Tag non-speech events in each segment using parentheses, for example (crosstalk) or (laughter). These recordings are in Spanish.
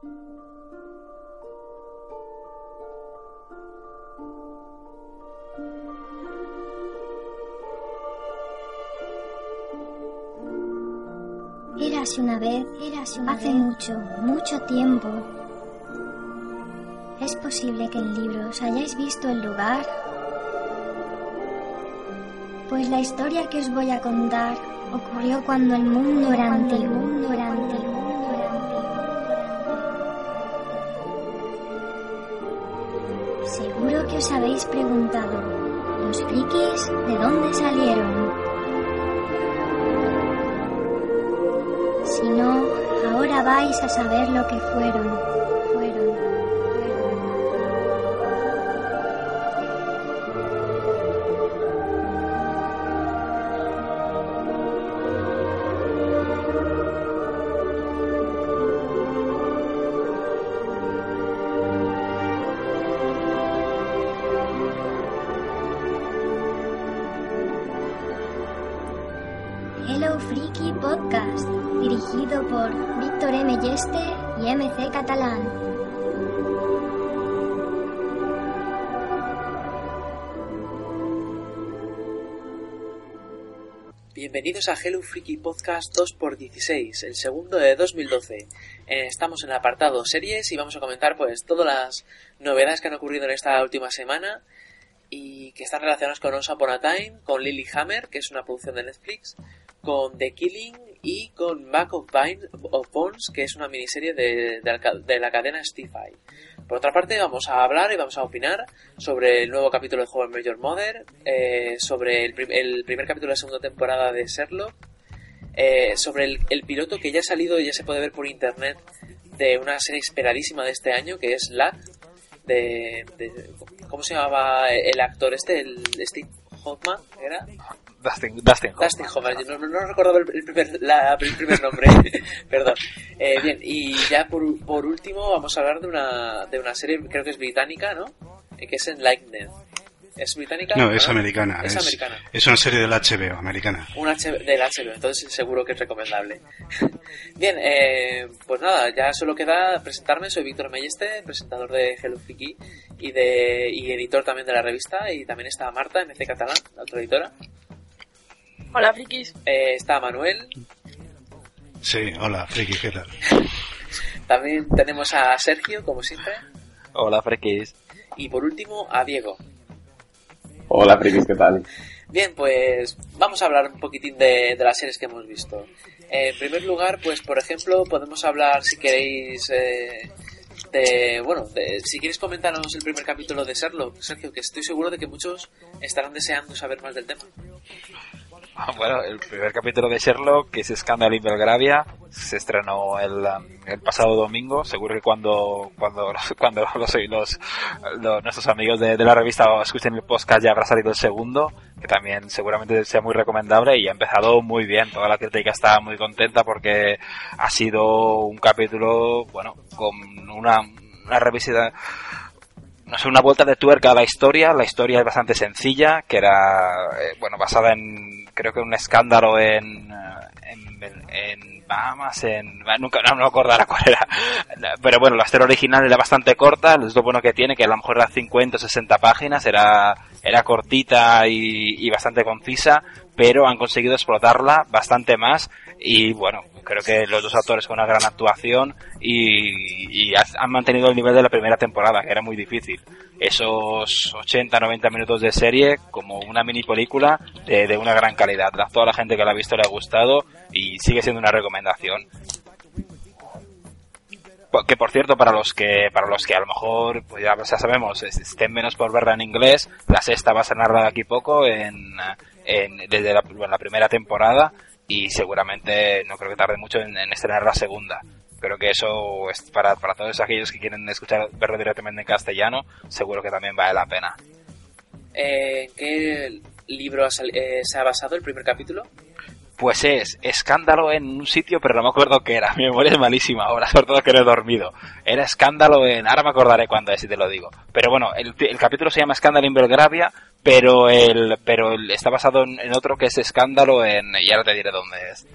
Érase una vez, hace mucho, mucho tiempo. ¿Es posible que en libros hayáis visto el lugar? Pues la historia que os voy a contar ocurrió cuando el mundo era antiguo. Mundo era antiguo. Habéis preguntado, ¿los frikis de dónde salieron? Si no, ahora vais a saber lo que fueron. Fueron. Por Víctor M. Yeste y MC Catalán. Bienvenidos a Hello Freaky Podcast 2x16, el segundo de 2012. Eh, estamos en el apartado series y vamos a comentar pues todas las novedades que han ocurrido en esta última semana y que están relacionadas con Once Upon a Time, con Lilyhammer, que es una producción de Netflix, con The Killing y con Back of, of Bones, que es una miniserie de, de la, de la cadena Stify. Por otra parte, vamos a hablar y vamos a opinar sobre el nuevo capítulo de Joven Major Mother, eh, sobre el, prim- el primer capítulo de la segunda temporada de Sherlock, eh, sobre el, piloto que ya ha salido y ya se puede ver por internet de una serie esperadísima de este año, que es Lack, de, de- ¿Cómo se llamaba el actor este? El Steve Hoffman, ¿era? Dustin, Dustin Hoffman. Dustin Hoffman, yo no, no, recordaba el, primer, la- el primer nombre, (laughs) perdón. Eh, bien, y ya por, por último vamos a hablar de una, de una serie, creo que es británica, ¿no? Eh, que es Enlightened. ¿Es británica? No, es ¿No? americana. Es, americana. Es una serie del HBO, americana. Un H del HBO, entonces seguro que es recomendable. (laughs) Bien, eh, pues nada, ya solo queda presentarme. Soy Víctor Melleste, presentador de Hello Freaky y, de, y editor también de la revista. Y también está Marta, MC Catalán, la otra editora. Hola, frikis. Eh, está Manuel. Sí, hola, Friki, ¿qué tal? También tenemos a Sergio, como siempre. Hola, frikis. Y por último, a Diego. Hola, frikis, ¿qué tal? Bien, pues vamos a hablar un poquitín de, de las series que hemos visto. Eh, en primer lugar, pues por ejemplo, podemos hablar, si queréis, eh, de, bueno, de- si queréis comentarnos el primer capítulo de Sherlock, Sergio, que estoy seguro de que muchos estarán deseando saber más del tema. Bueno, el primer capítulo de Sherlock, que es Scandal in Belgravia, se estrenó el, um, el pasado domingo. Seguro que cuando cuando (laughs) cuando los, los, los- nuestros amigos de, la revista escuchen el podcast ya habrá salido el segundo, que también seguramente sea muy recomendable y ha empezado muy bien. Toda la crítica está muy contenta porque ha sido un capítulo, bueno, con una, una revisita no sé, una vuelta de tuerca a la historia. La historia es bastante sencilla, que era, eh, bueno, basada en, creo que un escándalo en, eh, en, en Bahamas, en, nunca, no me acordará cuál era. (laughs) Pero bueno, la historia original era bastante corta, es lo bueno que tiene, que a lo mejor era 50 o 60 páginas, era, era cortita y, y bastante concisa, pero han conseguido explotarla bastante más y bueno, creo que los dos autores con una gran actuación y, y han mantenido el nivel de la primera temporada, que era muy difícil. Esos 80-90 minutos de serie como una mini película de, de una gran calidad. A toda la gente que la ha visto le ha gustado y sigue siendo una recomendación. Que por cierto, para los que para los que a lo mejor, pues ya, sabemos, es- estén menos por verla en inglés, la sexta va a ser narrada aquí poco en, en- desde la, bueno, la primera temporada y seguramente no creo que tarde mucho en, en estrenar la segunda. Creo que eso es para, para todos aquellos que quieren escuchar, verlo directamente en castellano, seguro que también vale la pena. Eh, ¿En qué libro eh, se ha basado el primer capítulo? Pues es escándalo en un sitio, pero no me acuerdo qué era. (laughs) Mi memoria es malísima ahora, sobre todo que no he dormido. Era escándalo en. Ahora me acordaré cuándo es, si te lo digo. Pero bueno, el, el capítulo se llama Escándalo en Belgravia, pero el, pero el- está basado en, en otro que es escándalo en. Y ahora te diré dónde es.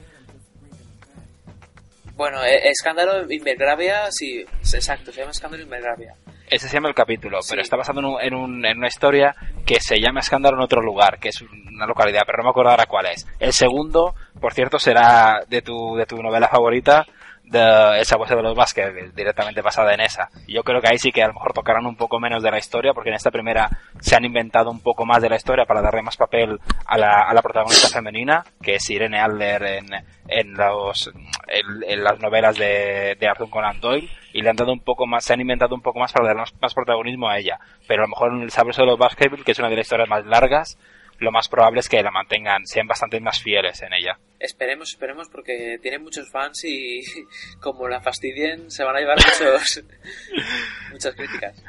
Bueno, eh, Escándalo en Belgravia, sí, exacto, se llama Escándalo en Belgravia. Ese se llama el capítulo, pero está basado en, un, en, una historia que se llama Escándalo en otro lugar, que es una localidad, pero no me acuerdo ahora cuál es. El segundo, por cierto, será de tu, de tu novela favorita, de esa voz de los Vázquez, directamente basada en esa. yo creo que ahí sí que a lo mejor tocarán un poco menos de la historia, porque en esta primera se han inventado un poco más de la historia para darle más papel a la, a la protagonista femenina, que es Irene Adler en, en, los, en, las novelas de, de, Arthur Conan Doyle, y le han dado un poco más, se han inventado un poco más para darle más, protagonismo a ella. Pero a lo mejor en el Sabroso de los Vázquez, que es una de las historias más largas, lo más probable es que la mantengan, sean bastante más fieles en ella. Esperemos, esperemos, porque tiene muchos fans y (laughs) como la fastidien se van a llevar muchos, (laughs) muchas críticas.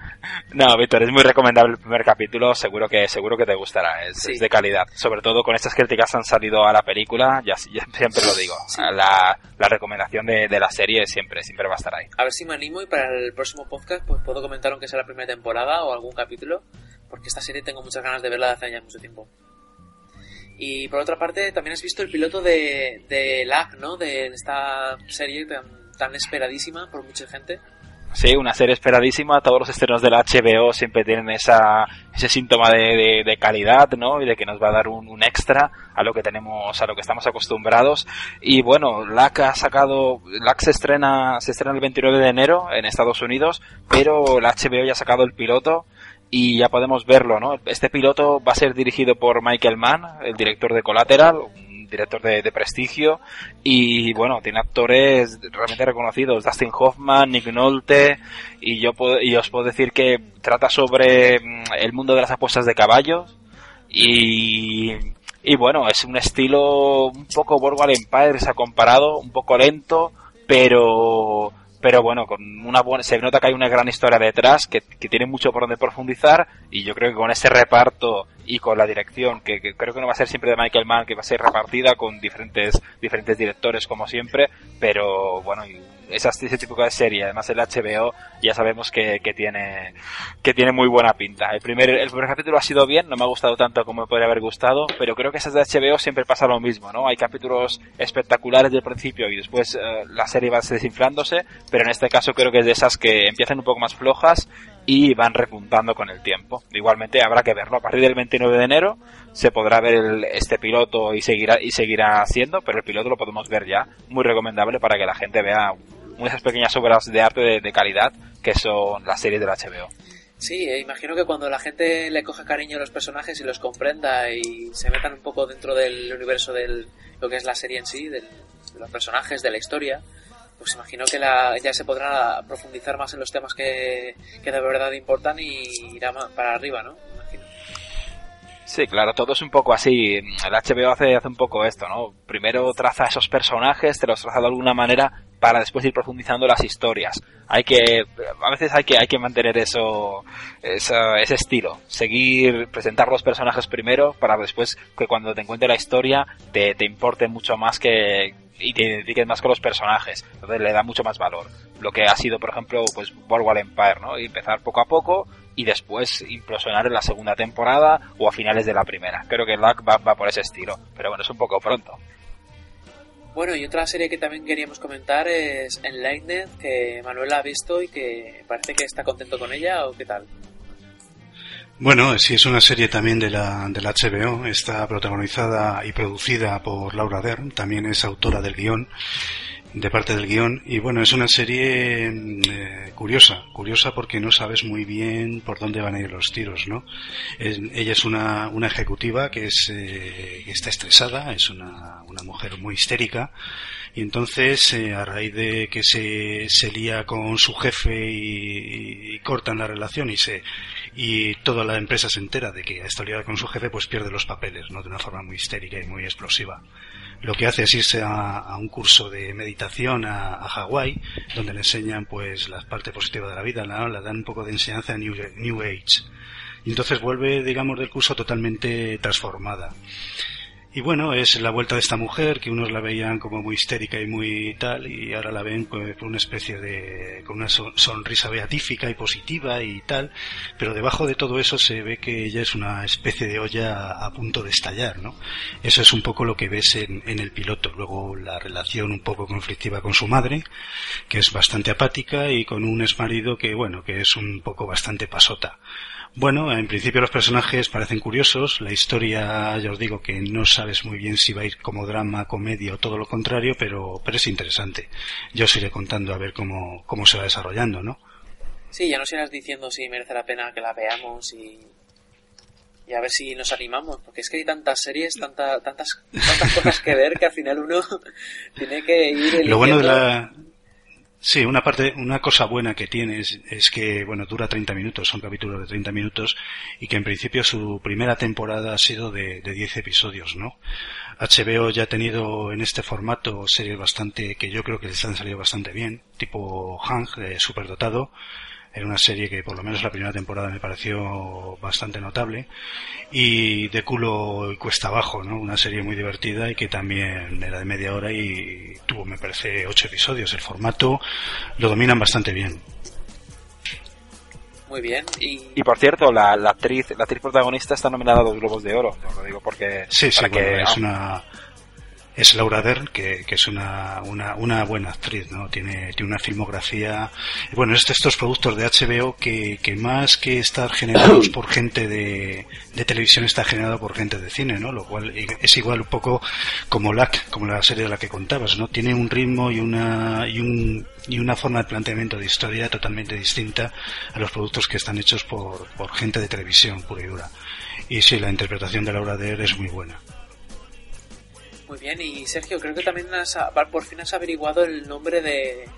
No, Víctor, es muy recomendable el primer capítulo, seguro que seguro que te gustará, es, de calidad. Sobre todo con estas críticas han salido a la película, (laughs) ya, siempre lo digo, la, la, recomendación de, de, la serie siempre, siempre va a estar ahí. A ver si me animo y para el próximo podcast pues puedo comentar aunque sea la primera temporada o algún capítulo porque esta serie tengo muchas ganas de verla desde hace ya mucho tiempo. Y por otra parte, también has visto el piloto de, de LAG, ¿no? De esta serie tan, esperadísima por mucha gente. Sí, una serie esperadísima. Todos los estrenos de la HBO siempre tienen esa, ese síntoma de, de, calidad, ¿no? Y de que nos va a dar un, un, extra a lo que tenemos, a lo que estamos acostumbrados. Y bueno, LAC ha sacado, LAC se estrena, se estrena el 29 de enero en Estados Unidos, pero la HBO ya ha sacado el piloto y ya podemos verlo, ¿no? Este piloto va a ser dirigido por Michael Mann, el director de Collateral, un director de, prestigio, y bueno, tiene actores realmente reconocidos, Dustin Hoffman, Nick Nolte, y yo puedo, y os puedo decir que trata sobre mm, el mundo de las apuestas de caballos, y, y bueno, es un estilo un poco Boardwalk Empire, se ha comparado, un poco lento, pero pero bueno, con una buena, se nota que hay una gran historia detrás, que, tiene mucho por donde profundizar, y yo creo que con ese reparto y con la dirección, que, creo que no va a ser siempre de Michael Mann, que va a ser repartida con diferentes, diferentes directores como siempre, pero bueno, ese tipo de serie, además el HBO ya sabemos que, que, tiene que tiene muy buena pinta. El primer, el primer capítulo ha sido bien, no me ha gustado tanto como me podría haber gustado, pero creo que esas de HBO siempre pasa lo mismo, ¿no? Hay capítulos espectaculares del principio y después eh, la serie va desinflándose, pero en este caso creo que es de esas que empiezan un poco más flojas y van repuntando con el tiempo. Igualmente habrá que verlo. A partir del 29 de enero se podrá ver este piloto y seguirá, y seguirá haciendo, pero el piloto lo podemos ver ya. Muy recomendable para que la gente vea esas pequeñas obras de arte de, calidad que son las series del HBO. Sí, eh, imagino que cuando la gente le coja cariño a los personajes y los comprenda y se metan un poco dentro del universo de lo que es la serie en sí, de los personajes, de la historia, pues imagino que la, ya se podrá profundizar más en los temas que, que de verdad importan y irá para arriba, ¿no? Sí, claro, todo es un poco así. El HBO hace, hace un poco esto, ¿no? Primero traza esos personajes, te los traza de alguna manera para después ir profundizando las historias. Hay que, a veces hay que, hay que mantener eso, ese estilo. Seguir, presentar los personajes primero para después que cuando te encuentre la historia te, te importe mucho más que, y te identifiques más con los personajes. Entonces le da mucho más valor. Lo que ha sido, por ejemplo, pues Boardwalk Empire, ¿no? Y empezar poco a poco y después implosionar en la segunda temporada o a finales de la primera. Creo que Luck va, va por ese estilo. Pero bueno, es un poco pronto. Bueno, y otra serie que también queríamos comentar es Enlightened, que Manuel ha visto y que parece que está contento con ella, ¿o qué tal? Bueno, sí, es una serie también de la, de la HBO, está protagonizada y producida por Laura Dern, también es autora del guion, de parte del guion, y bueno, es una serie eh, curiosa, curiosa porque no sabes muy bien por dónde van a ir los tiros, ¿no? ella es una, una ejecutiva que, es, eh, que está estresada, es una, una mujer muy histérica, y entonces, eh, a raíz de que se, se lía con su jefe y, cortan la relación y se y toda la empresa se entera de que está liada con su jefe, pues pierde los papeles, ¿no? De una forma muy histérica y muy explosiva. Lo que hace es irse a, un curso de meditación a, Hawái, donde le enseñan pues la parte positiva de la vida, ¿no? Le dan un poco de enseñanza New, New Age. Y entonces vuelve, digamos, del curso totalmente transformada. Y bueno, es la vuelta de esta mujer que unos la veían como muy histérica y muy tal, y ahora la ven con una especie de, con una sonrisa beatífica y positiva y tal, pero debajo de todo eso se ve que ella es una especie de olla a punto de estallar, ¿no? Eso es un poco lo que ves en, en el piloto. Luego la relación un poco conflictiva con su madre, que es bastante apática, y con un exmarido que, bueno, que es un poco bastante pasota. Bueno, en principio los personajes parecen curiosos, la historia ya os digo que no sabes muy bien si va a ir como drama, comedia o todo lo contrario, pero, pero es interesante. Yo os iré contando a ver cómo, cómo se va desarrollando, ¿no? Sí, ya nos irás diciendo si merece la pena que la veamos y, y a ver si nos animamos, porque es que hay tantas series, tanta, tantas, tantas cosas que ver que al final uno (laughs) tiene que ir eligiendo. Lo bueno de la, Sí, una parte, una cosa buena que tiene es, que, bueno, dura 30 minutos, son capítulos de 30 minutos, y que en principio su primera temporada ha sido de, de 10 episodios, ¿no? HBO ya ha tenido en este formato series bastante, que yo creo que les han salido bastante bien, tipo Hang, eh, superdotado, era una serie que por lo menos la primera temporada me pareció bastante notable. Y de culo y cuesta abajo, ¿no? Una serie muy divertida y que también era de media hora y tuvo, me parece, ocho episodios. El formato lo dominan bastante bien. Muy bien. Y, y por cierto, la, actriz la actriz protagonista está nominada a dos Globos de Oro. lo digo porque... Sí, sí, que, es una es Laura Dern, que, que es una, una, una, buena actriz, ¿no? Tiene, tiene una filmografía. Bueno, es estos productos de HBO que, que más que estar generados por gente de, de televisión está generado por gente de cine, ¿no? Lo cual es igual un poco como LAC, como la serie de la que contabas, ¿no? Tiene un ritmo y una, y un, y una forma de planteamiento de historia totalmente distinta a los productos que están hechos por, por gente de televisión pura y dura. Y sí, la interpretación de Laura Dern es muy buena. Muy bien, y Sergio, creo que también has, por fin has averiguado el nombre de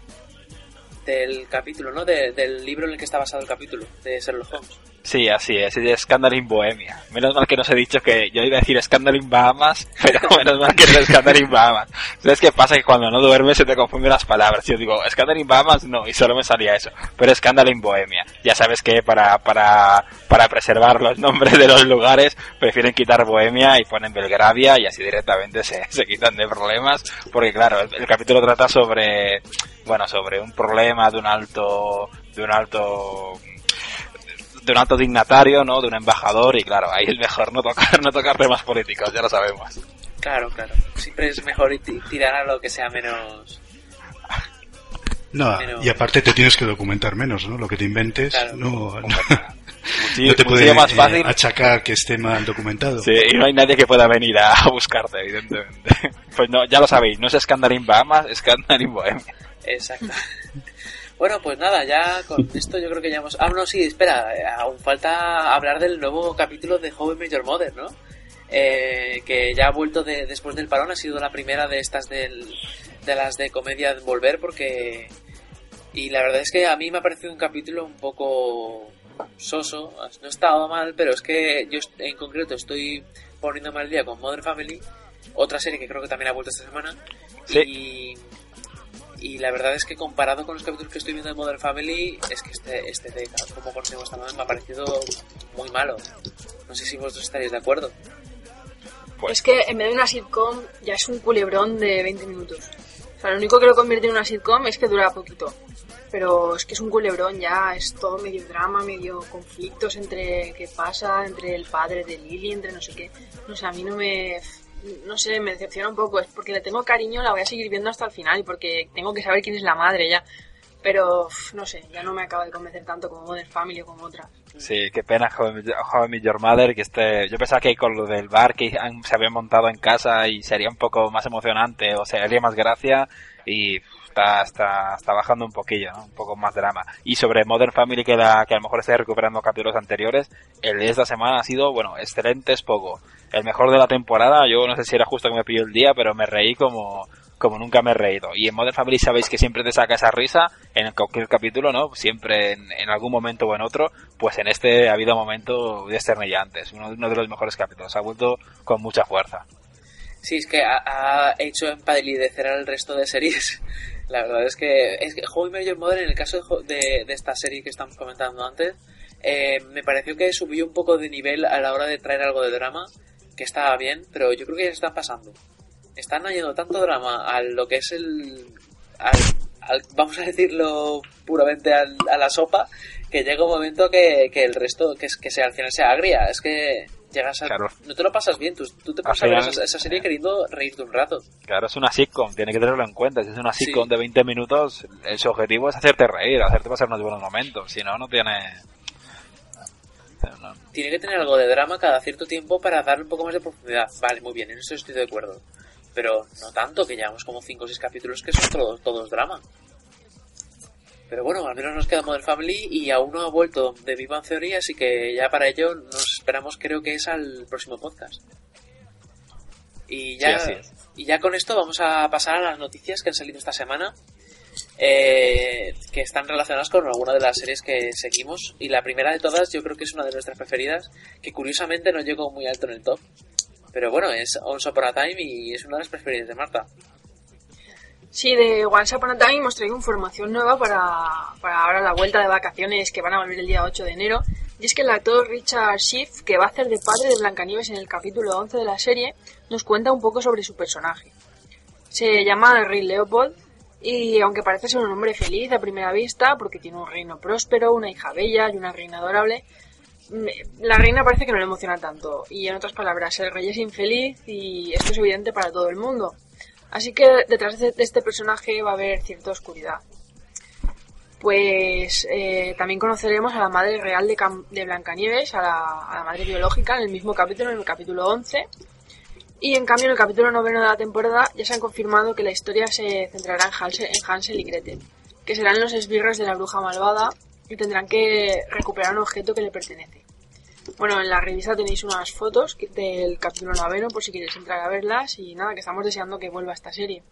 del capítulo, ¿no? del libro en el que está basado el capítulo, de Sherlock Holmes. Sí, así es, es Scandal in Bohemia. Menos mal que nos he dicho que yo iba a decir Scandal in Bahamas, (laughs) pero menos mal que no es Scandal in Bahamas. ¿Sabes qué pasa? Que cuando no duermes se te confunden las palabras. Yo digo, Scandal in Bahamas no, y solo me salía eso. Pero Scandal in Bohemia. Ya sabes que para, para, para preservar los nombres de los lugares prefieren quitar Bohemia y ponen Belgravia y así directamente se, se quitan de problemas. Porque claro, el capítulo trata sobre, bueno, sobre un problema de un alto, de un alto de un alto dignatario, ¿no? De un embajador y claro, ahí es mejor no tocar, (laughs) no tocar temas políticos, ya lo sabemos. Claro, claro. Siempre es mejor tirar a lo que sea menos... No, y aparte te tienes que documentar menos, ¿no? Lo que te inventes, no, (laughs) no, te puede más fácil. achacar que esté mal documentado. Sí, y no hay nadie que pueda venir a (laughs) buscarte, evidentemente. Pues no, ya lo sabéis, no es escándalo in Bahamas, es Bohemia. Exacto. Bueno, pues nada, ya con (laughs) esto yo creo que ya hemos... Ah, no, sí, espera, eh, aún falta hablar del nuevo capítulo de Joven Major Mother, ¿no? Eh, que ya ha vuelto de, después del parón, ha sido la primera de estas del, de las de comedia de volver, porque... Y la verdad es que a mí me ha parecido un capítulo un poco soso, no estaba mal, pero es que yo en concreto estoy poniéndome al día con Mother Family, otra serie que creo que también ha vuelto esta semana, sí. y y la verdad es que comparado con los capítulos que estoy viendo de Modern Family, es que este, este de cómo conocemos esta madre me ha parecido muy malo. No sé si vosotros estaréis de acuerdo. Pues. Es que en vez de una sitcom ya es un culebrón de 20 minutos. O sea, lo único que lo convierte en una sitcom es que dura poquito. Pero es que es un culebrón ya, es todo medio drama, medio conflictos entre qué pasa, entre el padre de Lily, entre no sé qué. No sé, a mí no me no sé, me decepciona un poco. Es porque le tengo cariño, la voy a seguir viendo hasta el final y porque tengo que saber quién es la madre ya. Pero, no sé, ya no me acaba de convencer tanto como Modern Family o como otra. Sí, qué pena How I Your Mother, que este, yo pensaba que con lo del bar que se había montado en casa y sería un poco más emocionante o sería más gracia y está, está, está bajando un poquillo, un poco más drama. Y sobre Modern Family, que, la, que a lo mejor esté recuperando capítulos anteriores, el de esta semana ha sido, bueno, excelente, es poco el mejor de la temporada. Yo no sé si era justo que me pilló el día, pero me reí como, como nunca me he reído. Y en Modern Family sabéis que siempre te saca esa risa en cualquier capítulo, ¿no? Siempre en, algún momento o en otro. Pues en este ha habido momentos desternillantes. Uno, uno de los mejores capítulos. Ha vuelto con mucha fuerza. Sí, es que ha, hecho empalidecer al resto de series. La verdad es que, es que How Major Modern, en el caso de, de, esta serie que estamos comentando antes, eh, me pareció que subió un poco de nivel a la hora de traer algo de drama que está bien, pero yo creo que ya se están pasando. Están añadiendo tanto drama a lo que es el... Al, vamos a decirlo puramente a la sopa, que llega un momento que, que el resto, que, que sea, al final sea agria. Es que llegas a... No te lo pasas bien, tú, te pasas a ver esa, serie queriendo reírte un rato. Claro, es una sitcom, tiene que tenerlo en cuenta. Si es una sitcom de 20 minutos, su objetivo es hacerte reír, hacerte pasar unos buenos momentos. Si no, no tiene... Tiene que tener algo de drama cada cierto tiempo para darle un poco más de profundidad. Vale, muy bien, en eso estoy de acuerdo. Pero no tanto, que llevamos como 5 o 6 capítulos que son todos, todos drama. Pero bueno, al menos nos queda Modern Family y aún no ha vuelto de Viva Theory, así que ya para ello nos esperamos, creo que es al próximo podcast. Y ya, y ya con esto vamos a pasar a las noticias que han salido esta semana, eh, que están relacionadas con alguna de las series que seguimos. Y la primera de todas, yo creo que es una de nuestras preferidas, que curiosamente no llegó muy alto en el top. Pero bueno, es Once Upon a Time y es una de las preferidas de Marta. Sí, de Once Upon a Time hemos traído información nueva para, para ahora la vuelta de vacaciones que van a volver el día 8 de enero. Y es que el actor Richard Schiff, que va a hacer de padre de Blancanieves en el capítulo 11 de la serie, nos cuenta un poco sobre su personaje. Se llama Rey Leopold y aunque parece ser un hombre feliz a primera vista, porque tiene un reino próspero, una hija bella y una reina adorable, la reina parece que no le emociona tanto. Y en otras palabras, el rey es infeliz y esto es evidente para todo el mundo. Así que detrás de este personaje va a haber cierta oscuridad. Pues eh, también conoceremos a la madre real de, Blancanieves, a la, madre biológica, en el mismo capítulo, en el capítulo 11. Y en cambio, en el capítulo noveno de la temporada ya se han confirmado que la historia se centrará en Hansel, en Hansel y Gretel, que serán los esbirros de la bruja malvada y tendrán que recuperar un objeto que le pertenece. Bueno, en la revista tenéis unas fotos del capítulo noveno por si queréis entrar a verlas y nada, que estamos deseando que vuelva esta serie.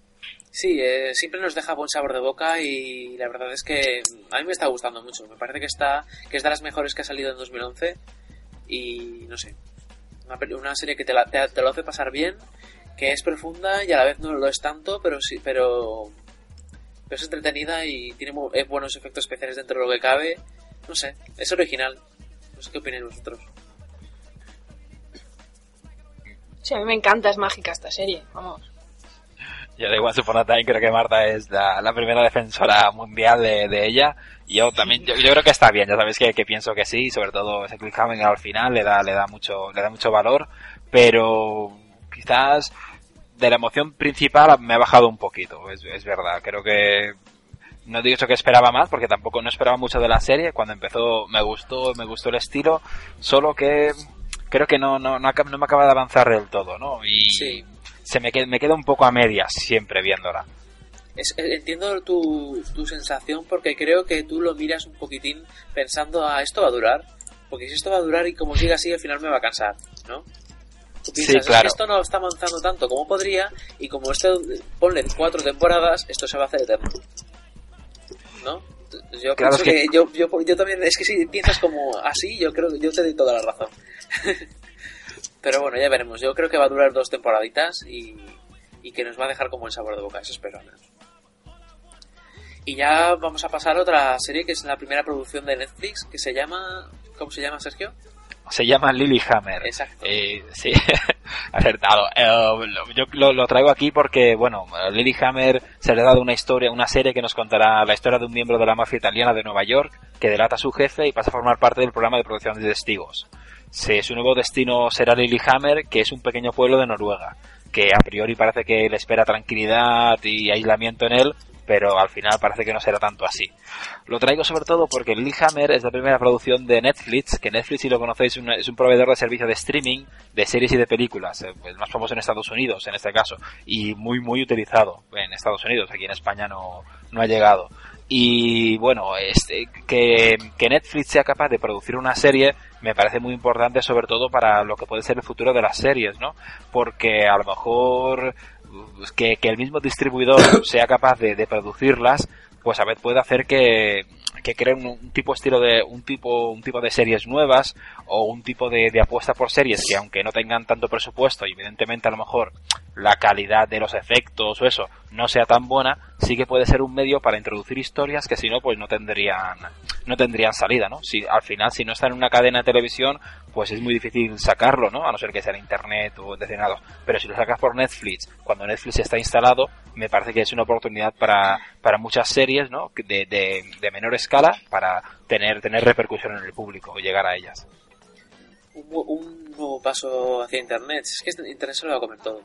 Sí, eh, siempre nos deja buen sabor de boca y la verdad es que a mí me está gustando mucho. Me parece que está que es de las mejores que ha salido en 2011 y no sé, una, serie que te, te, lo hace pasar bien, que es profunda y a la vez no lo es tanto, pero sí, pero, pero es entretenida y tiene buenos efectos especiales dentro de lo que cabe. No sé, es original. No sé qué opináis vosotros. Sí, a mí me encanta, es mágica esta serie, vamos. Yo de igual Upon Time creo que Marta es la, primera defensora mundial de, ella. Y yo también, yo, creo que está bien, ya sabéis que, pienso que sí, sobre todo ese clickhammer al final le da, le da mucho, le da mucho valor, pero quizás de la emoción principal me ha bajado un poquito, es, es verdad, creo que no digo que esperaba más porque tampoco no esperaba mucho de la serie. Cuando empezó me gustó me gustó el estilo solo que creo que no no, no, me acaba de avanzar del todo no y se me queda, me queda un poco a medias siempre viéndola eh, entiendo tu, tu sensación porque creo que tú lo miras un poquitín pensando a ah, esto va a durar porque si esto va a durar y como siga así al final me va a cansar ¿no? Tú piensas, que esto no está avanzando tanto como podría y como esto ponle cuatro temporadas, esto se va a hacer eterno. ¿no? Yo creo que, yo, yo, yo, también, es que si piensas como así, yo creo que yo te doy toda la razón. (laughs) Pero bueno, ya veremos. Yo creo que va a durar dos temporaditas y, y que nos va a dejar como el sabor de boca, eso espero. Y ya vamos a pasar a otra serie que es la primera producción de Netflix que se llama... ¿Cómo se llama, Sergio? Se llama Lilyhammer. Exacto. Eh, sí, (laughs) acertado. Eh, yo lo, traigo aquí porque, bueno, Lilyhammer se le ha dado una historia, una serie que nos contará la historia de un miembro de la mafia italiana de Nueva York que delata a su jefe y pasa a formar parte del programa de producción de testigos. Su nuevo destino será Lilyhammer, que es un pequeño pueblo de Noruega, que a priori parece que le espera tranquilidad y aislamiento en él, pero al final parece que no será tanto así. Lo traigo sobre todo porque Lilyhammer es la primera producción de Netflix, que Netflix, si lo conocéis, es un proveedor de servicio de streaming de series y de películas, eh, el más famoso en Estados Unidos en este caso, y muy muy utilizado en Estados Unidos, aquí en España no, no ha llegado. Y bueno, este, que, que Netflix sea capaz de producir una serie me parece muy importante sobre todo para lo que puede ser el futuro de las series, ¿no? Porque a lo mejor que, el mismo distribuidor (coughs) sea capaz de, producirlas, pues a veces puede hacer que, que creen un, tipo estilo de un tipo un tipo de series nuevas o un tipo de, apuesta por series que aunque no tengan tanto presupuesto y evidentemente a lo mejor la calidad de los efectos o eso no sea tan buena, sí que puede ser un medio para introducir historias que si no, pues no tendrían, no tendrían salida, ¿no? Si, al final, si no está en una cadena de televisión, pues es muy difícil sacarlo, ¿no? A no ser que sea en internet o destinados. Pero si lo sacas por Netflix, cuando Netflix está instalado, me parece que es una oportunidad para, para muchas series, ¿no? De, de, de menor escala para tener, tener repercusión en el público y llegar a ellas. Un, un nuevo paso hacia internet. Es que este internet se lo va a comer todo.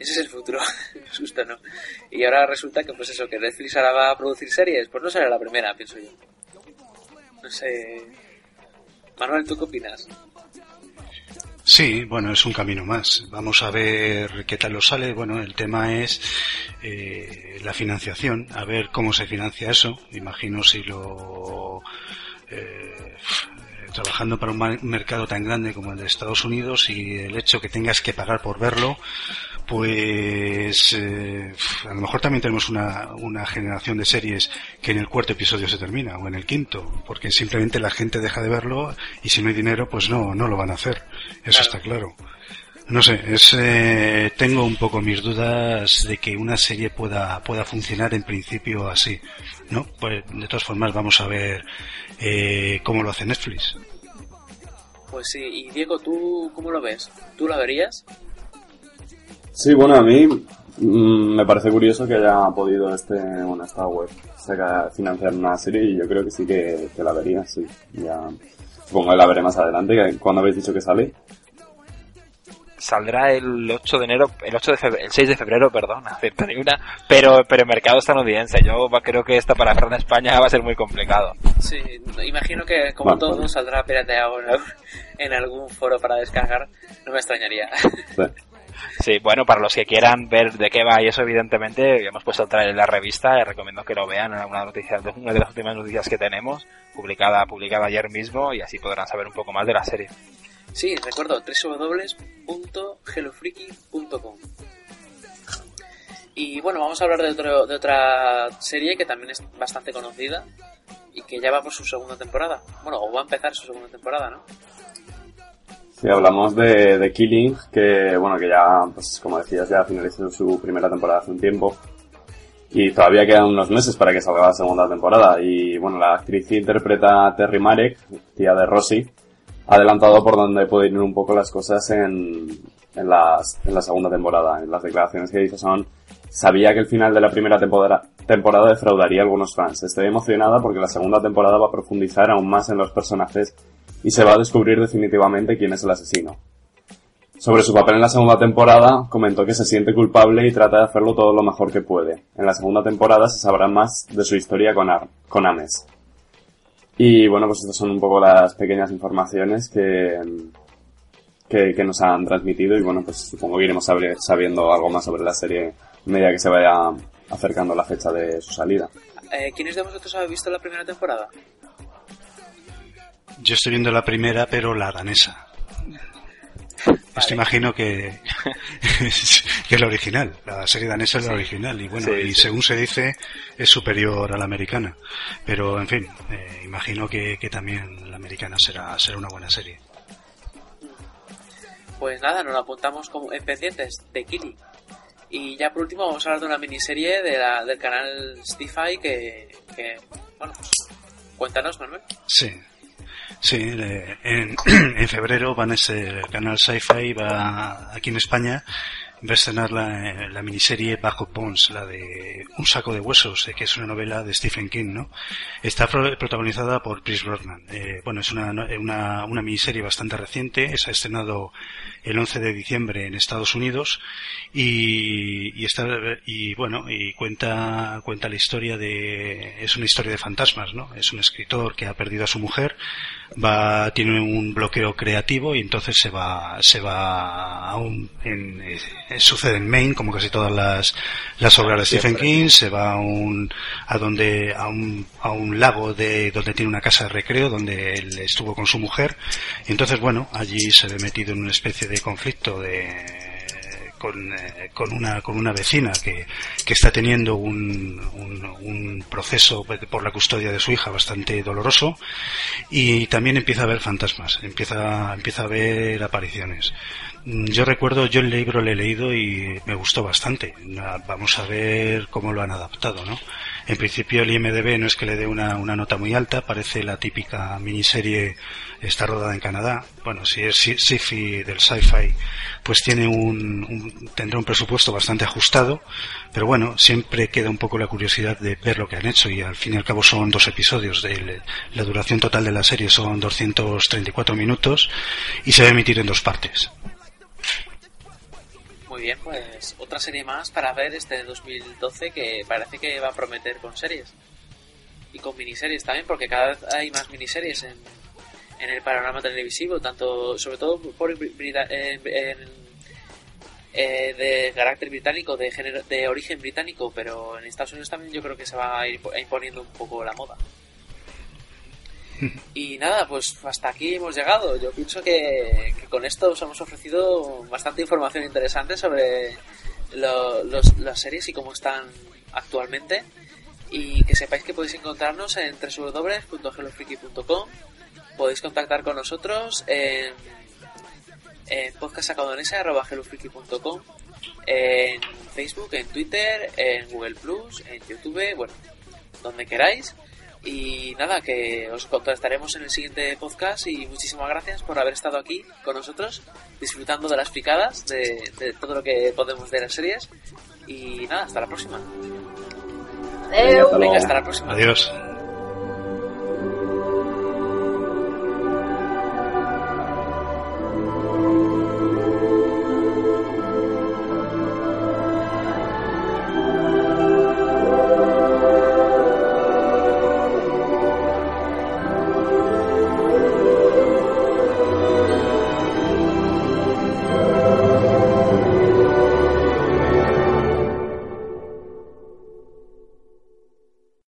Ese es el futuro, (laughs) me asusta, ¿no? Y ahora resulta que, pues eso, que Netflix ahora va a producir series. Pues no será la primera, pienso yo. No sé. Manuel, ¿tú qué opinas? Sí, bueno, es un camino más. Vamos a ver qué tal lo sale. Bueno, el tema es eh, la financiación, a ver cómo se financia eso. Imagino si lo eh, trabajando para un mercado tan grande como el de Estados Unidos y el hecho que tengas que pagar por verlo, pues eh, a lo mejor también tenemos una, una generación de series que en el cuarto episodio se termina o en el quinto, porque simplemente la gente deja de verlo y si no hay dinero, pues no, no lo van a hacer. Eso está claro. No sé, es, eh, tengo un poco mis dudas de que una serie pueda, pueda funcionar en principio así, ¿no? Pues de todas formas vamos a ver eh, cómo lo hace Netflix. Pues sí, y Diego, ¿tú cómo lo ves? ¿Tú la verías? Sí, bueno, a mí mm, me parece curioso que haya podido este, bueno, esta web sacar, financiar una serie y yo creo que sí que, que la vería, sí. Ya, supongo que la veré más adelante. ¿Cuándo habéis dicho que sale? Saldrá el 8 de enero, el 8 de febrero, el 6 de febrero, perdón, (laughs) una, pero pero mercado estadounidense. Yo creo que esta para en España va a ser muy complicado. Sí, imagino que como todo saldrá pirateado (laughs) en algún foro para descargar, no me extrañaría. Sí. bueno, para los que quieran ver de qué va y eso, evidentemente, hemos puesto el trailer en la revista, y recomiendo que lo vean, una noticia, una de las últimas noticias que tenemos, publicada, publicada ayer mismo, y así podrán saber un poco más de la serie. Sí, recuerdo www.hellofreaky.com. Y bueno, vamos a hablar de, otra serie que también es bastante conocida y que ya va por su segunda temporada. Bueno, o va a empezar su segunda temporada, ¿no? Sí, hablamos de, Killing, que bueno, que ya, pues como decías, ya finalizó su primera temporada hace un tiempo. Y todavía quedan unos meses para que salga la segunda temporada. Y bueno, la actriz interpreta a Terry Marek, tía de Rosie, adelantado por donde pueden ir un poco las cosas en, en, las, en la segunda temporada. En las declaraciones que hizo son, sabía que el final de la primera temporada, temporada defraudaría algunos fans. Estoy emocionada porque la segunda temporada va a profundizar aún más en los personajes y se va a descubrir definitivamente quién es el asesino. Sobre su papel en la segunda temporada, comentó que se siente culpable y trata de hacerlo todo lo mejor que puede. En la segunda temporada se sabrá más de su historia con, Ar con Ames. Y bueno, pues estas son un poco las pequeñas informaciones que, que, nos han transmitido y bueno, pues supongo que iremos sabiendo algo más sobre la serie a medida que se vaya acercando la fecha de su salida. Eh, ¿Quiénes de vosotros habéis visto la primera temporada? Yo estoy viendo la primera, pero la danesa. Esto imagino que, (laughs) que es la original. La serie danesa es la original. Y bueno, y según se dice, es superior a la americana. Pero en fin, eh, imagino que, que, también la americana será, será una buena serie. Pues nada, nos la apuntamos como en pendientes de Kili. Y ya por último vamos a hablar de una miniserie de la, del canal Stify que, que, bueno, pues, cuéntanos, Manuel. Sí, Sí, en, (clears throat) en febrero van a ese canal Sci-Fi va aquí en España va a estrenar la, la, miniserie Bajo Bones, la de Un saco de huesos, eh, que es una novela de Stephen King, ¿no? Está protagonizada por Chris Brosnan. Eh, bueno, es una, una, una, miniserie bastante reciente, se ha estrenado el 11 de diciembre en Estados Unidos y, y está, y bueno, y cuenta, cuenta la historia de, es una historia de fantasmas, ¿no? Es un escritor que ha perdido a su mujer, va, tiene un bloqueo creativo y entonces se va, se va a un, en, eh, sucede en Maine, como casi todas las, las obras de Stephen King, se va a un, a donde, a un, a un lago de, donde tiene una casa de recreo, donde él estuvo con su mujer, y entonces bueno, allí se ve metido en una especie de conflicto de, con, eh, con, una, con una vecina que, que está teniendo un, un, un, proceso por la custodia de su hija bastante doloroso. Y también empieza a ver fantasmas, empieza, empieza a ver apariciones. Mm, yo recuerdo, yo el libro lo he leído y me gustó bastante. Vamos a ver cómo lo han adaptado, ¿no? En principio el IMDB no es que le dé una, una nota muy alta, parece la típica miniserie, está rodada en Canadá. Bueno, si es sci-fi del sci-fi, pues tiene un, tendrá un presupuesto bastante ajustado, pero bueno, siempre queda un poco la curiosidad de ver lo que han hecho y al fin y al cabo son dos episodios. De, la duración total de la serie son 234 minutos y se va a emitir en dos partes. Bien, pues otra serie más para ver este 2012 que parece que va a prometer con series. Y con miniseries también, porque cada vez hay más miniseries en, en el panorama televisivo, tanto sobre todo por eh, de carácter británico, de, género, de origen británico, pero en Estados Unidos también yo creo que se va a ir imponiendo un poco la moda. Y nada, pues hasta aquí hemos llegado. Yo pienso que, con esto os hemos ofrecido bastante información interesante sobre las series y cómo están actualmente. Y que sepáis que podéis encontrarnos en www.hellofreaky.com. Podéis contactar con nosotros en, en en Facebook, en Twitter, en Google Plus, en YouTube, bueno, donde queráis. Y nada, que os contestaremos en el siguiente podcast y muchísimas gracias por haber estado aquí con nosotros, disfrutando de las picadas, de, todo lo que podemos de las series. Y nada, hasta la próxima. Venga, hasta la próxima. Adiós.